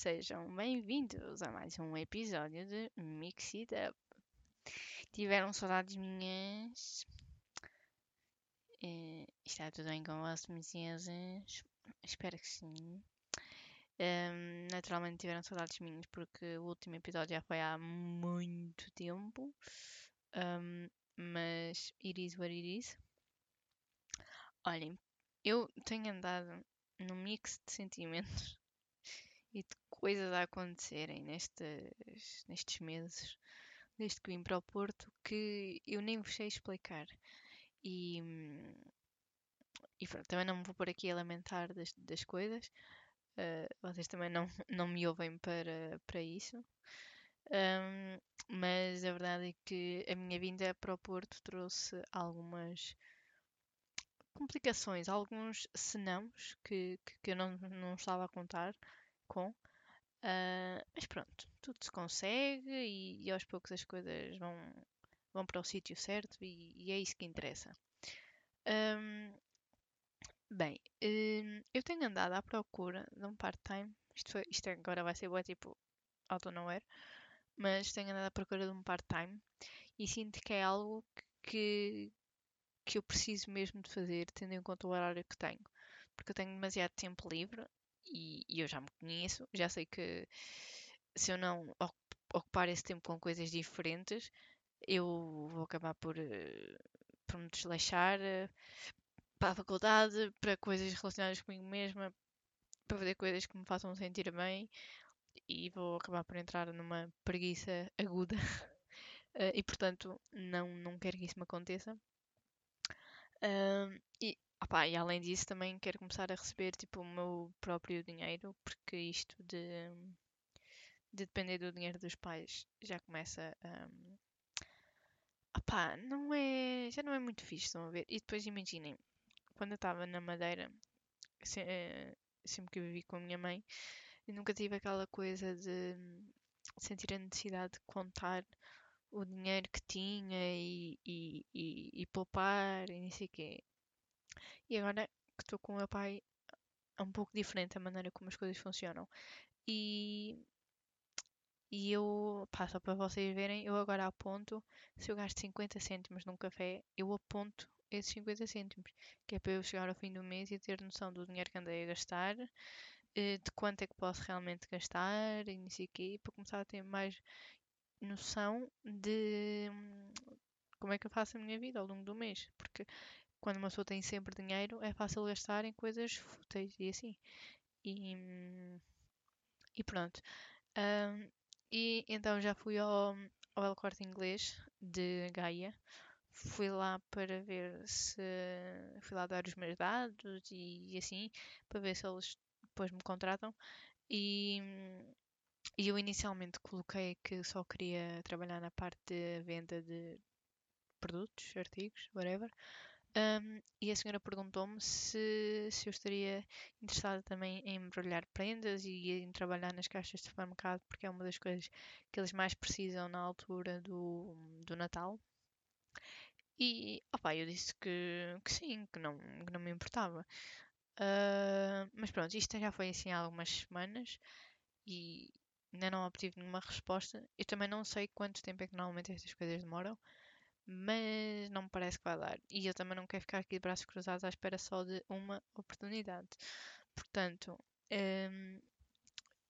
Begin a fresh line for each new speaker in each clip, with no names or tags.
sejam bem-vindos a mais um episódio de Mix It Up. Tiveram saudades minhas? Eh, está tudo bem com vocês, minhas Espero que sim. Um, naturalmente tiveram saudades minhas porque o último episódio já foi há muito tempo. Um, mas it is what it is. Olhem, eu tenho andado num mix de sentimentos e de coisas a acontecerem nestes, nestes meses, desde que vim para o Porto, que eu nem vos sei explicar. E, e pronto, também não me vou pôr aqui a lamentar das, das coisas. Uh, vocês também não, não me ouvem para, para isso. Um, mas a verdade é que a minha vinda para o Porto trouxe algumas complicações, alguns senãos que, que, que eu não, não estava a contar com. Uh, mas pronto, tudo se consegue e, e, aos poucos as coisas vão, vão para o sítio certo e, e, é isso que interessa. Um, bem, um, eu tenho andado à procura de um part-time. Isto, isto agora vai ser boa, tipo out of nowhere. Mas tenho andado à procura de um part-time e sinto que é algo que, que eu preciso mesmo de fazer, tendo em conta o horário que tenho. Porque eu tenho demasiado tempo livre e, e eu já me conheço, já sei que se eu não ocupar esse tempo com coisas diferentes, eu vou acabar por, eh, por me desleixar eh, para a faculdade, para coisas relacionadas comigo mesma, para fazer coisas que me façam sentir bem e vou acabar por entrar numa preguiça aguda eh, e portanto não, não quero que isso me aconteça. e Opa, e além disso também quero começar a receber tipo o meu próprio dinheiro, porque isto de, de depender do dinheiro dos pais já começa a. Um, opá, não é. já não é muito fixe, estão a ver? E depois imaginem, quando eu estava na Madeira, se, uh, sempre que eu vivi com a minha mãe, eu nunca tive aquela coisa de sentir a necessidade de contar o dinheiro que tinha e, e, e, e poupar e não sei o quê. E agora que estou com o meu pai, é um pouco diferente a maneira como as coisas funcionam. E, e eu, pá, só para vocês verem, eu agora aponto, se eu gasto 50 cêntimos num café, eu aponto esses 50 cêntimos, que é para eu chegar ao fim do mês e ter noção do dinheiro que andei a gastar, eh, de quanto é que posso realmente gastar e não sei o quê, para começar a ter mais noção de hum, como é que eu faço a minha vida ao longo do mês. Porque quando uma pessoa tem sempre dinheiro, é fácil gastar em coisas fúteis e assim. E, e pronto. Um, e então já fui ao, ao El Corte Inglês de Gaia. Fui lá para ver se. Fui lá dar os meus dados e, e assim, para ver se eles depois me contratam. E, e eu inicialmente coloquei que só queria trabalhar na parte de venda de produtos, artigos, whatever. Um, e a senhora perguntou-me se, se eu estaria interessada também em embrulhar prendas e em trabalhar nas caixas de supermercado, porque é uma das coisas que eles mais precisam na altura do, do Natal. E opa, eu disse que, que sim, que não, que não me importava. Uh, mas pronto, isto já foi assim há algumas semanas e ainda não obtive nenhuma resposta. Eu também não sei quanto tempo é que normalmente estas coisas demoram mas não me parece que vai dar. E eu também não quero ficar aqui de braços cruzados à espera só de uma oportunidade. Portanto, um,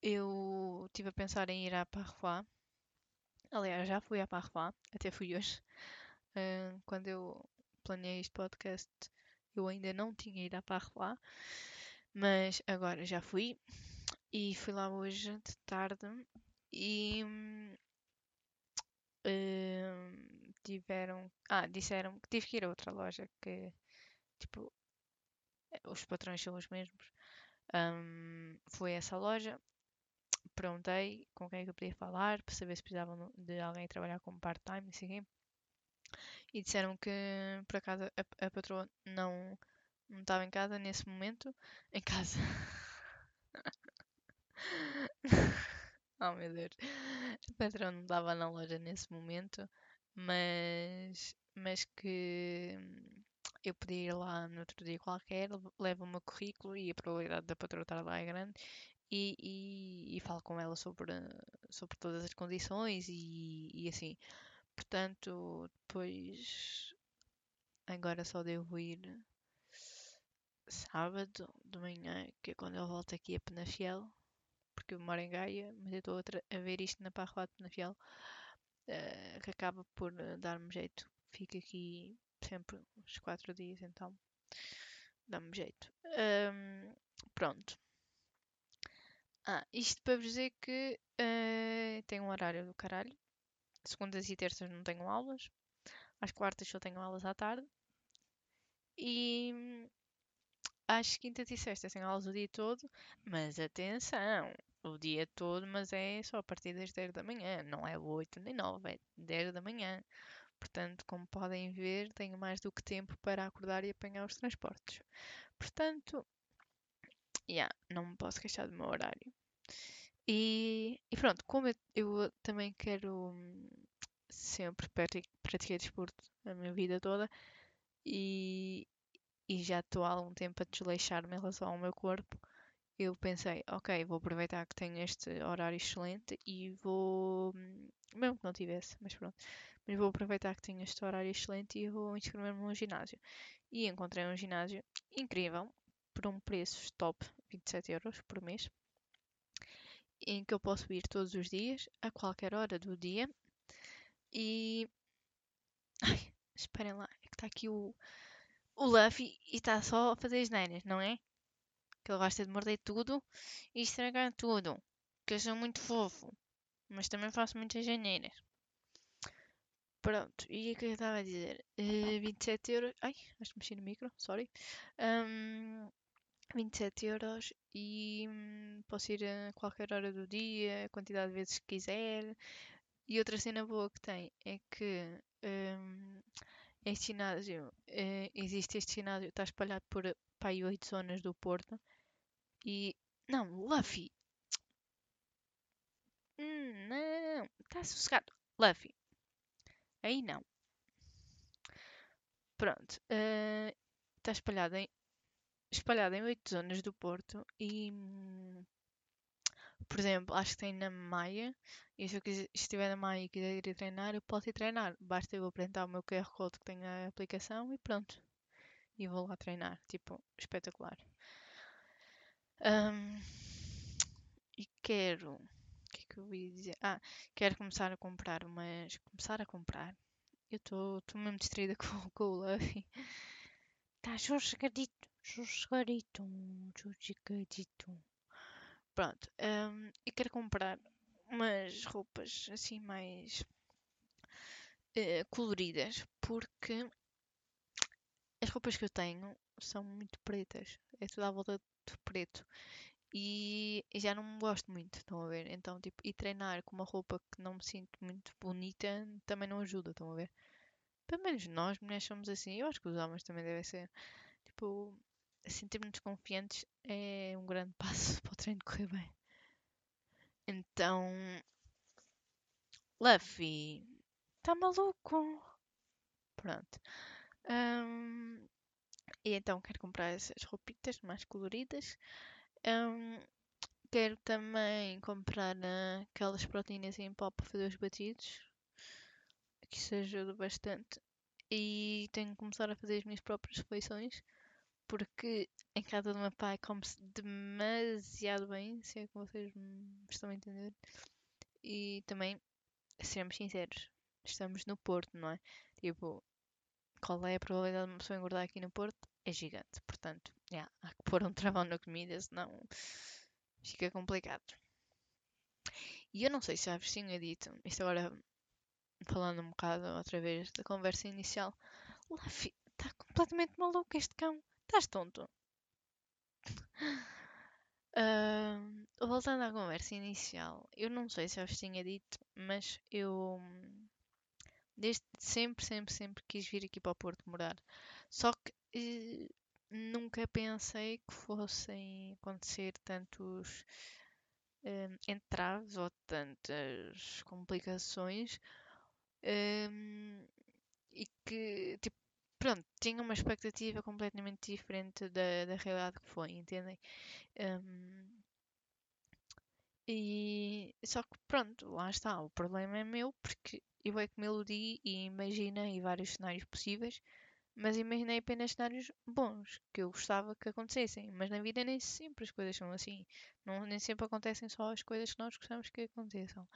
eu estive a pensar em ir à Parfois. Aliás, já fui à Parfois, até fui hoje. Um, quando eu planeei este podcast, eu ainda não tinha ido à Parfois, mas agora já fui. E fui lá hoje de tarde e. Um, tiveram. Ah, disseram que tive que ir a outra loja que, tipo, os patrões são os mesmos. Um, foi essa loja, perguntei com quem é que eu podia falar para saber se precisavam de alguém trabalhar como part-time, e assim. E disseram que por acaso a, a patroa não, não estava em casa nesse momento. Em casa. oh meu Deus. A patroa não estava na loja nesse momento mas, mas que eu podia ir lá no outro dia qualquer, levo o meu currículo e a probabilidade da patroa estar lá é grande e, e, e falo com ela sobre, sobre todas as condições e, e assim. Portanto, depois agora só devo ir sábado de manhã, que é quando eu volto aqui a Penafiel, porque eu moro em Gaia, mas eu estou a, ver isto na Parroa de Penafiel, uh, que acaba por uh, dar-me jeito. Fico aqui sempre uns 4 dias, então dá-me jeito. Um, pronto. Ah, isto para vos dizer que uh, tenho um horário do caralho. Segundas e terças não tenho aulas. Às quartas só tenho aulas à tarde. E às quintas e sextas tenho aulas o dia todo. Mas atenção, o dia todo, mas é só a partir das 10 da manhã. Não é 8 nem 9, é 10 da manhã. Portanto, como podem ver, tenho mais do que tempo para acordar e apanhar os transportes. Portanto, yeah, não me posso queixar do meu horário. E, e pronto, como eu, eu, também quero sempre praticar desporto a minha vida toda e, e já estou há algum tempo a desleixar-me em relação ao meu corpo, eu pensei, ok, vou aproveitar que tenho este horário excelente e vou. Mesmo que não tivesse, mas pronto. Mas vou aproveitar que tenho este horário excelente e vou inscrever-me num ginásio. E encontrei um ginásio incrível, por um preço top, 27 euros por mês, em que eu posso ir todos os dias, a qualquer hora do dia. E. Ai, esperem lá, é que está aqui o, o Luffy e está só a fazer as neiras, não é? Que ele gosta de morder tudo e estragar tudo. Que eu sou muito fofo, mas também faço muitas janeiras. Pronto, e o que eu estava a dizer? Uh, eh, 27 euros. Ai, acho que mexi no micro, sorry. Um, 27 euros e hum, posso ir a qualquer hora do dia, a quantidade de vezes que quiser. E outra cena boa que tem é que um, este ginásio, uh, existe este ginásio, está espalhado por pai oito zonas do Porto. E. Não, Luffy! Hum, não, está sossegado. Luffy, Aí não. Pronto. Uh, está espalhado em, espalhado em oito zonas do Porto e, por exemplo, acho que tem na Maia. E se eu quiser, estiver na Maia e quiser ir treinar, eu posso ir treinar. Basta eu apresentar o meu QR Code que tem a aplicação e pronto. E vou lá treinar. Tipo, espetacular. Um, e quero que eu ia dizer? Ah, quero começar a comprar, mas começar a comprar. Eu estou mesmo distraída com, com o Luffy. Está sossegadito, sossegadito, sossegadito. Pronto, um, eu quero comprar umas roupas assim mais uh, coloridas porque as roupas que eu tenho são muito pretas. É tudo à volta de preto. E já não gosto muito, estão a ver? Então, tipo, e treinar com uma roupa que não me sinto muito bonita também não ajuda, estão a ver? Pelo menos nós, mulheres, somos assim. Eu acho que os homens também devem ser. Tipo, sentirmos-nos confiantes é um grande passo para o treino correr bem. Então, Luffy, tá maluco? Pronto. Um, e então quero comprar essas roupitas mais coloridas. Um, quero também comprar uh, aquelas proteínas em pó para fazer os batidos. Que isso ajuda bastante. E tenho que começar a fazer as minhas próprias refeições. Porque em casa do meu pai come-se demasiado bem, se é que vocês me estão a entender. E também, seremos sinceros, estamos no Porto, não é? Tipo, qual é a probabilidade de uma pessoa engordar aqui no Porto? É gigante. Portanto, yeah, há que pôr um travão na comida, senão fica complicado. E eu não sei se já vos tinha dito, isto agora falando um bocado outra vez da conversa inicial. Está completamente maluco este cão. Estás tonto. Uh, voltando à conversa inicial, eu não sei se já vos tinha dito, mas eu desde sempre, sempre, sempre quis vir aqui para o Porto morar. Só que eh, nunca pensei que fossem acontecer tantos eh, entraves ou tantas complicações eh, e que, tipo, pronto, tinha uma expectativa completamente diferente da, da realidade que foi, entendem? Um, E só que pronto, lá está, o problema é meu porque eu é que me iludi e imaginei vários cenários possíveis, mas imaginei apenas cenários bons que eu gostava que acontecessem. Mas na vida nem sempre as coisas são assim. Não, nem sempre acontecem só as coisas que nós gostamos que aconteçam.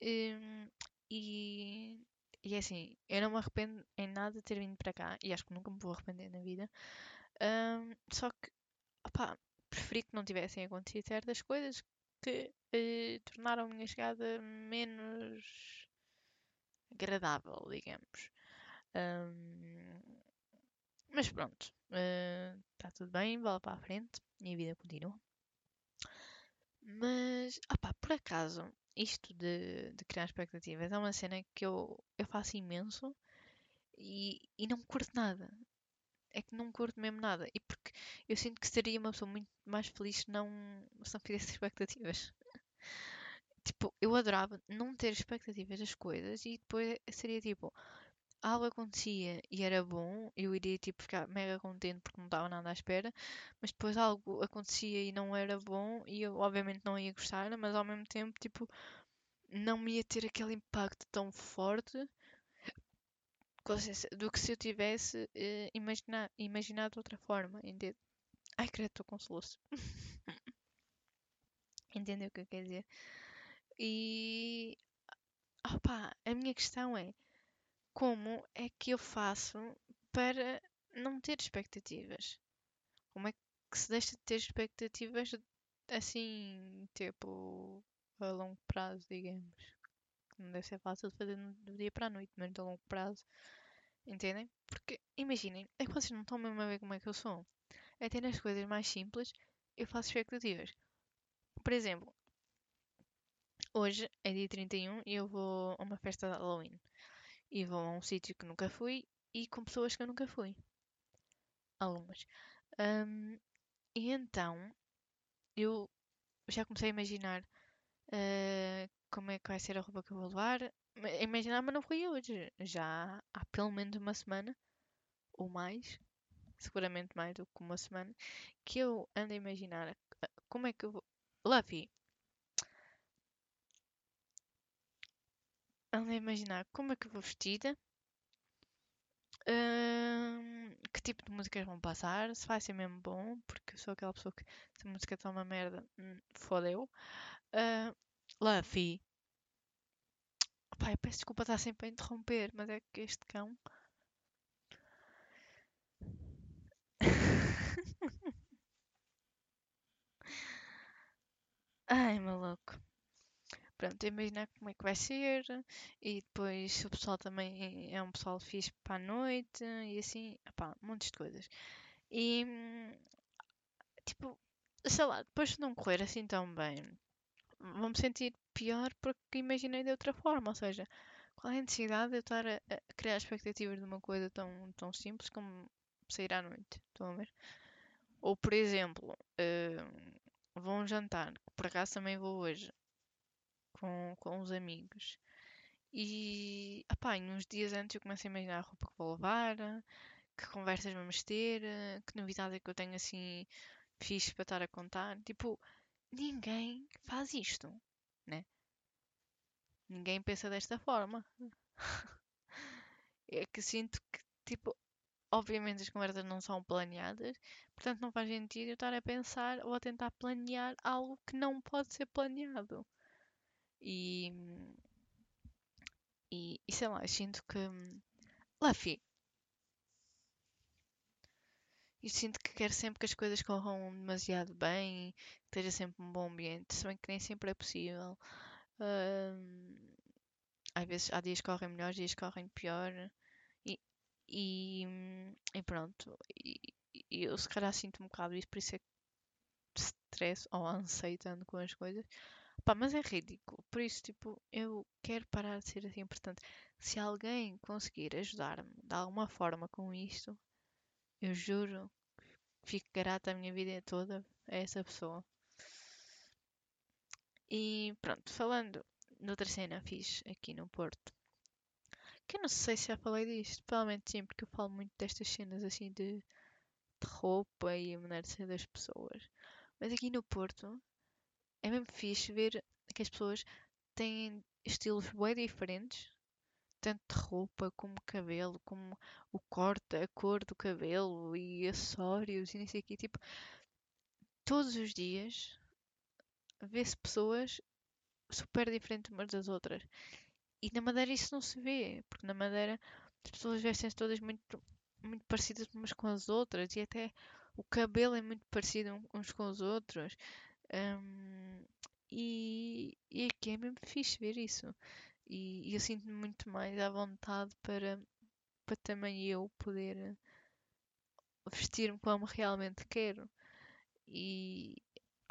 Hum, e, e é assim, eu não me arrependo em nada de ter vindo para cá e acho que nunca me vou arrepender na vida. Hum, só que, opá, preferi que não tivessem acontecido certas coisas que eh, tornaram a minha chegada menos agradável, digamos. Hum, mas pronto, está tudo bem, bola para a frente e a vida continua. Mas, por acaso, isto de, de criar expectativas é uma cena que eu, eu faço imenso e, e não curto nada. É que não curto mesmo nada. E porque eu sinto que seria uma pessoa muito mais feliz se não, se não fizesse expectativas. tipo, eu adorava não ter expectativas das coisas e depois seria tipo, algo acontecia e era bom, eu iria tipo ficar mega contente porque não estava nada à espera, mas depois algo acontecia e não era bom e eu obviamente não ia gostar, mas ao mesmo tempo tipo não me ia ter aquele impacto tão forte do que se eu tivesse uh, imagina imaginado de outra forma, entende? Ai, credo, estou com soluço. Entendeu o que eu quero dizer? E opa, a minha questão é como é que eu faço para não ter expectativas? Como é que se deixa de ter expectativas assim, tipo, a longo prazo, digamos? Não deve ser fácil de fazer do dia para a noite, mas a longo prazo. Entendem? Porque, imaginem, é que vocês não estão mesmo a ver como é que eu sou. Até nas coisas mais simples, eu faço expectativas. Por exemplo, hoje é dia 31 e eu vou a uma festa de Halloween e vou a um sítio que nunca fui e com pessoas que eu nunca fui. Algumas. Um, e então eu já comecei a imaginar uh, como é que vai ser a roupa que eu vou levar. Imaginar, mas não foi hoje. Já há pelo menos uma semana ou mais, seguramente mais do que uma semana, que eu ando a imaginar como é que eu vou. Luffy. Ando a imaginar como é que vou vestida. Uh, que tipo de músicas vão passar, se vai ser mesmo bom, porque eu sou aquela pessoa que se a música está uma merda, hum, fodeu. Uh, Luffy. Pai, peço desculpa estar sempre a interromper, mas é que este cão. Ai, maluco. Pronto, imaginar como é que vai ser e depois o pessoal também é um pessoal fixe para a noite e assim, pá, um monte de coisas. E tipo, sei lá, depois de não correr assim tão bem, vou-me sentir pior porque imaginei de outra forma, ou seja, qual é a necessidade de eu estar a, a criar expectativas de uma coisa tão, tão simples como sair à noite? Estão a ver? Ou por exemplo, uh, vou a um jantar, que por acaso também vou hoje com, com uns amigos. E, opá, uns dias antes eu começo a imaginar a roupa que vou levar, que conversas vamos ter, que novidade é que eu tenho assim fixe para estar a contar. Tipo, ninguém faz isto, né? Ninguém pensa desta forma. é que sinto que, tipo, obviamente as conversas não são planeadas, portanto não faz sentido eu estar a pensar ou a tentar planear algo que não pode ser planeado. E, e, e sei lá, eu sinto que. Luffy. Eu sinto que quero sempre que as coisas corram demasiado bem, que esteja sempre um bom ambiente, se bem que nem sempre é possível. Uh, às vezes há dias que correm melhor, dias que correm pior. E, e, e pronto. E, e, eu se calhar sinto um bocado isso, por isso é que stress ou anseio tanto com as coisas. Pá, mas é ridículo. Por isso, tipo, eu quero parar de ser assim. Portanto, se alguém conseguir ajudar-me de alguma forma com isto, eu juro que fico grata a minha vida toda a essa pessoa. E pronto, falando de outra cena fiz aqui no Porto. Que eu não sei se já falei disto. Provavelmente sim, porque eu falo muito destas cenas assim de, de roupa e a maneira de ser das pessoas. Mas aqui no Porto é mesmo fixe ver que as pessoas têm estilos bem diferentes, tanto de roupa como cabelo, como o corte, a cor do cabelo e acessórios e não sei o. Tipo, todos os dias vê-se pessoas super diferentes umas das outras. E na Madeira isso não se vê, porque na Madeira as pessoas vestem-se todas muito, muito parecidas umas com as outras e até o cabelo é muito parecido uns com os outros. Um, e, e aqui é mesmo fixe ver isso. E, e eu sinto-me muito mais à vontade para, para também eu poder vestir-me como realmente quero. E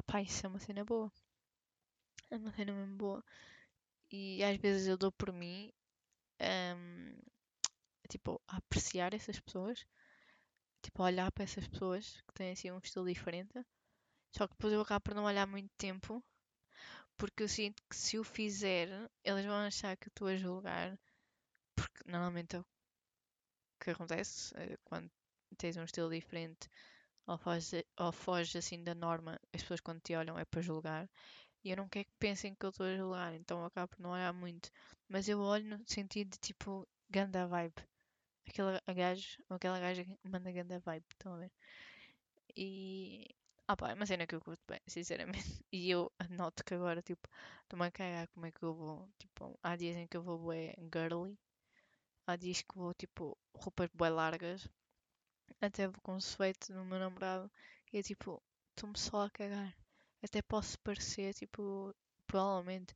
pá, isso é uma cena boa. É uma cena mesmo boa. E às vezes eu dou por mim um, tipo, a apreciar essas pessoas, tipo, a olhar para essas pessoas que têm assim um estilo diferente. Só que depois eu acabo por não olhar muito tempo, porque eu sinto que se o fizer, eles vão achar que eu estou a julgar, porque normalmente é o que acontece eh, quando tens um estilo diferente ou foges, ou foges assim da norma, as pessoas quando te olham é para julgar. E eu não quero que pensem que eu estou a julgar, então eu acabo por não olhar muito. Mas eu olho no sentido de tipo, ganda vibe. Aquele gajo, aquela gaja manda ganda vibe, estão a ver? E. Ah pá, é uma cena que eu curto bem, sinceramente. E eu noto que agora, tipo, estou-me a cagar como é que eu vou. Tipo, há dias em que eu vou bué girly. Há dias que vou, tipo, roupas bué largas. Até vou com suéte no meu namorado. E é tipo, estou-me só a cagar. Até posso parecer, tipo, provavelmente,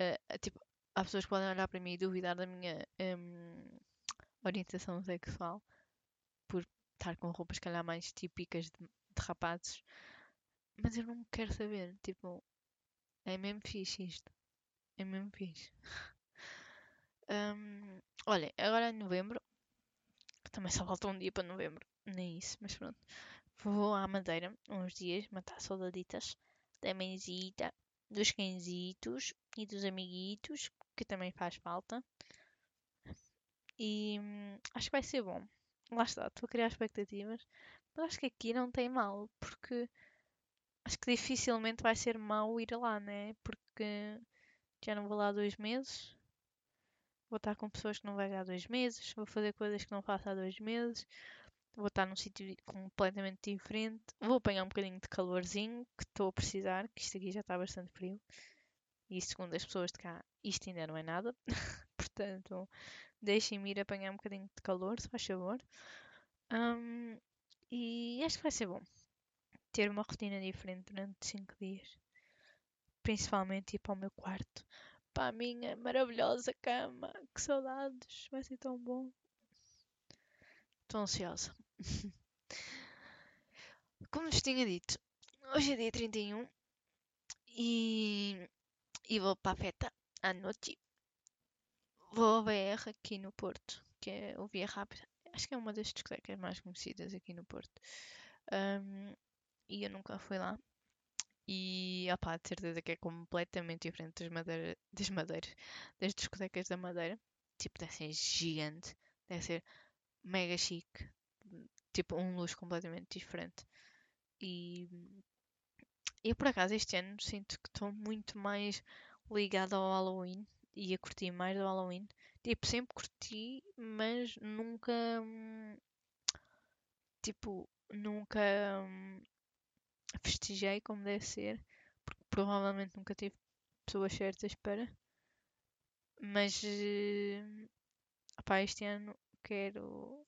uh, tipo, há pessoas que podem olhar para mim e duvidar da minha um, orientação sexual por estar com roupas, calhar, mais típicas de, de rapazes. Mas eu não quero saber, tipo, é mesmo fixe isto. É mesmo fixe. um, olha, agora em novembro, também só falta um dia para novembro, nem isso, mas pronto. Vou à Madeira uns dias, matar soldaditas da mãezita, dos cãezitos e dos amiguitos, que também faz falta. E hum, acho que vai ser bom. Lá está, estou a criar expectativas. Mas acho que aqui não tem mal, porque acho que dificilmente vai ser mau ir lá, né? Porque já não vou lá há dois meses. Vou estar com pessoas que não vejo há dois meses. Vou fazer coisas que não faço há dois meses. Vou estar num sítio completamente diferente. Vou apanhar um bocadinho de calorzinho que estou a precisar, que isto aqui já está bastante frio. E segundo as pessoas de cá, isto ainda não é nada. Portanto, deixem-me ir apanhar um bocadinho de calor, se faz favor. Um, e acho que vai ser bom ter uma rotina diferente durante 5 dias. Principalmente ir para o meu quarto, para a minha maravilhosa cama. Que saudades, vai ser tão bom. Estou ansiosa. Como vos tinha dito, hoje é dia 31 e, e vou para a festa à noite. Vou ao BR aqui no Porto, que é o Via Rápida. Acho que é uma das discotecas mais conhecidas aqui no Porto. Um, e eu nunca fui lá. E, opá, de certeza que é completamente diferente das, madeira, das madeiras, das discotecas da Madeira. Tipo, deve ser gigante, deve ser mega chique, tipo, um luz completamente diferente. E eu, por acaso, este ano sinto que estou muito mais ligada ao Halloween e a curtir mais do Halloween. Tipo, sempre curti, mas nunca. Tipo, nunca festejei como deve ser, porque provavelmente nunca tive pessoas certas para. Mas. Opá, este ano quero.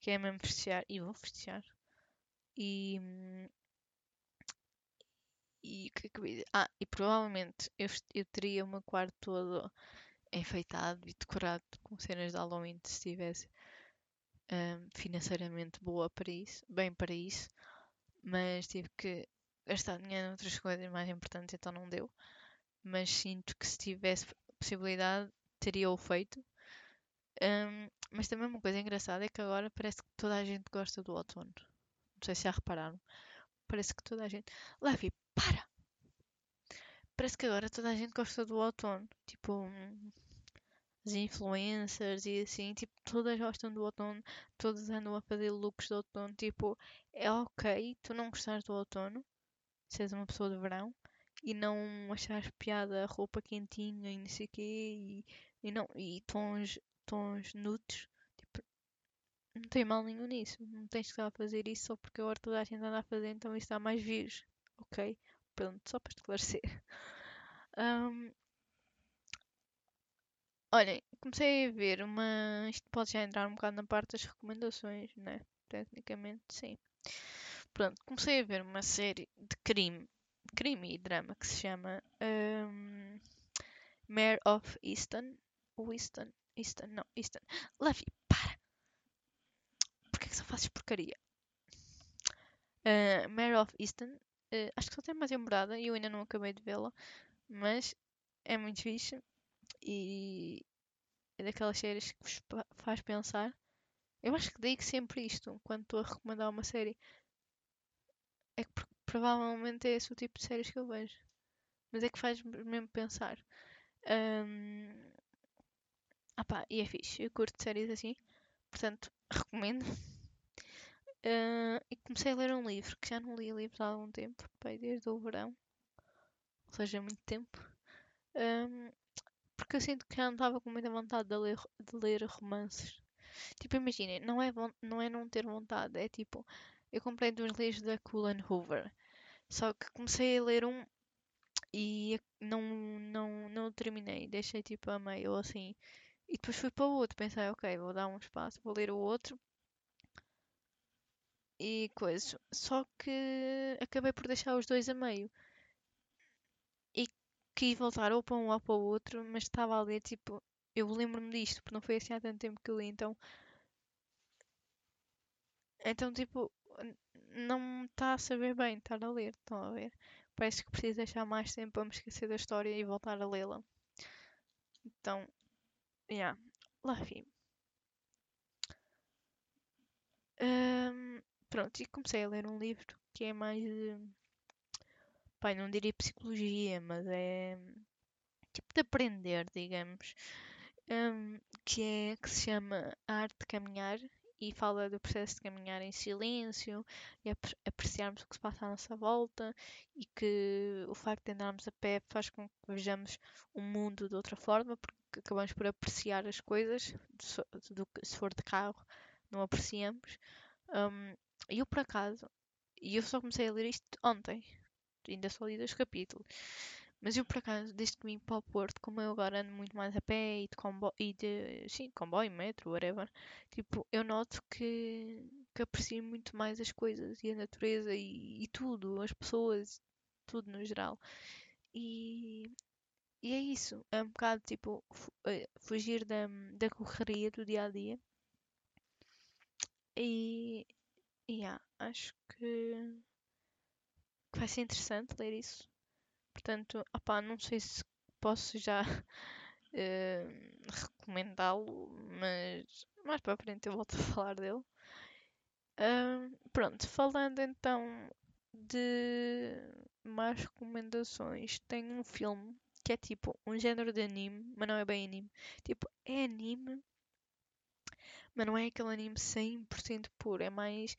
Quero mesmo festejar e vou festejar. E. E que é que? Ah, e provavelmente eu, eu teria meu quarto todo enfeitado e decorado com cenas de Halloween se estivesse um, financeiramente boa para isso, bem para isso, mas tive que gastar dinheiro em outras coisas mais importantes, então não deu. Mas sinto que se tivesse possibilidade, teria o feito. Um, mas também uma coisa engraçada é que agora parece que toda a gente gosta do outono. Não sei se já repararam. Parece que toda a gente. Levi, para! Parece que agora toda a gente gosta do outono. Tipo, as influencers e assim, tipo, todas gostam do outono, todas andam a fazer looks do outono. Tipo, é ok tu não gostares do outono, se és uma pessoa de verão, e não achar piada roupa quentinha e não sei o quê e, e, não, e tons, tons nudes. Tipo, não tem mal nenhum nisso. Não tens que estar a fazer isso só porque agora toda a gente anda a fazer, então isso dá mais views. Ok? Pronto, só para esclarecer. Um, olhem, comecei a ver uma. Isto pode já entrar um bocado na parte das recomendações, né? Tecnicamente, sim. Pronto, comecei a ver uma série de crime, crime e drama que se chama um, Mare of Easton. Easton, Easton, não, Easton. Luffy, para! Porquê que só fazes porcaria? Uh, Mare of Easton, uh, acho que só tem uma temporada e eu ainda não acabei de vê-la, mas é muito fixe e é daquelas séries que vos faz pensar. Eu acho que digo sempre isto quando estou a recomendar uma série. É que provavelmente é esse o tipo de séries que eu vejo. Mas é que faz mesmo pensar. Um... Ah pá, e é fixe. Eu curto séries assim. Portanto, recomendo. Uh, e comecei a ler um livro, que já não li livros há algum tempo, pai, desde o verão. Ou seja, muito tempo. Um, porque eu sinto que já não estava com muita vontade de ler, de ler romances. Tipo, imaginem, não é, não é não ter vontade, é tipo, eu comprei dois livros da Cullen Hoover. Só que comecei a ler um e não, não, não terminei, deixei tipo a meio ou assim. E depois fui para o outro, pensei, ok, vou dar um espaço, vou ler o outro. E coisa. Só que acabei por deixar os dois a meio. E quis voltar ou para um ou para o outro, mas estava a ler tipo. Eu lembro-me disto, porque não foi assim há tanto tempo que eu li, então. Então, tipo, não está a saber bem estar a ler, estão a ver? Parece que preciso deixar mais tempo para me esquecer da história e voltar a lê-la. Então, yeah, lá vi. Um, pronto, e comecei a ler um livro que é mais de. Pai, não diria psicologia, mas é. Tipo de aprender, digamos. Um, que é que se chama A Arte de Caminhar e fala do processo de caminhar em silêncio e ap apreciarmos o que se passa à nossa volta e que o facto de andarmos a pé faz com que vejamos o mundo de outra forma porque acabamos por apreciar as coisas do que se for de carro não apreciamos um, e eu por acaso e eu só comecei a ler isto ontem ainda só li dois capítulos mas eu, por acaso, desde que vim para o Porto, como eu agora ando muito mais a pé e de comboio, e de, sim, comboio, metro, whatever, tipo, eu noto que, que aprecio muito mais as coisas e a natureza e, e tudo, as pessoas, tudo no geral. E, e é isso, é um bocado tipo eh, fugir da, da correria do dia a dia. E, yeah, acho que, que vai ser interessante ler isso. Portanto, opá, não sei se posso já uh, recomendá-lo, mas mais para frente eu volto a falar dele. Uh, pronto, falando então de mais recomendações, tem um filme que é tipo um género de anime, mas não é bem anime. Tipo, é anime, mas não é aquele anime 100% puro, é mais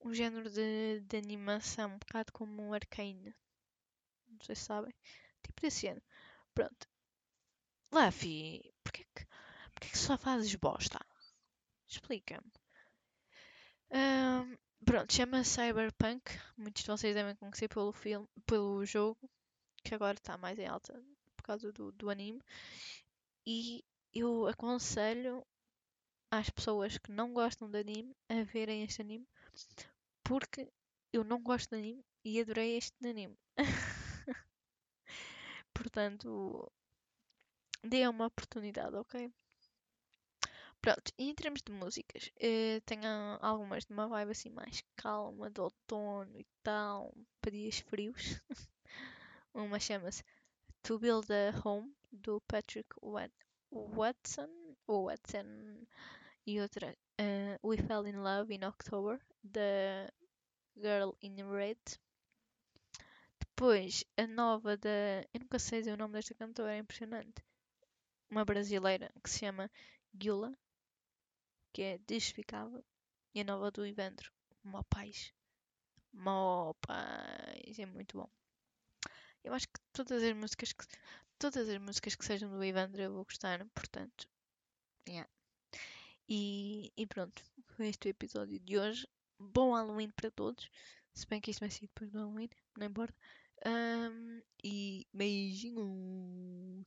um género de, de animação, um bocado como um Arcane. Não sei se sabem. Tipo desse ano. Pronto. Luffy, porquê que, porquê que só fazes bosta? Explica-me. Um, pronto, chama Cyberpunk. Muitos de vocês devem conhecer pelo filme, pelo jogo, que agora está mais em alta por causa do, do anime. E eu aconselho às pessoas que não gostam de anime a verem este anime, porque eu não gosto de anime e adorei este anime. Portanto, dê uma oportunidade, ok? Pronto, e em termos de músicas, eh, tenho algumas de uma vibe assim mais calma, de outono e tal, para dias frios. uma chama-se To Build a Home, do Patrick Watson, Watson, e outra uh, We Fell in Love in October, da Girl in Red. Depois, a nova da. Eu nunca sei dizer o nome desta cantora, é impressionante. Uma brasileira que se chama Gula, que é desficável. E a nova do Ivandro, Mó Paz. Mó Paz, é muito bom. Eu acho que todas as músicas que, todas as músicas que sejam do Ivandro eu vou gostar, portanto. Yeah. E, e pronto, foi este o episódio de hoje. Bom Halloween para todos. Se bem que isto vai ser depois do Halloween, não importa. Um, e beijinhos!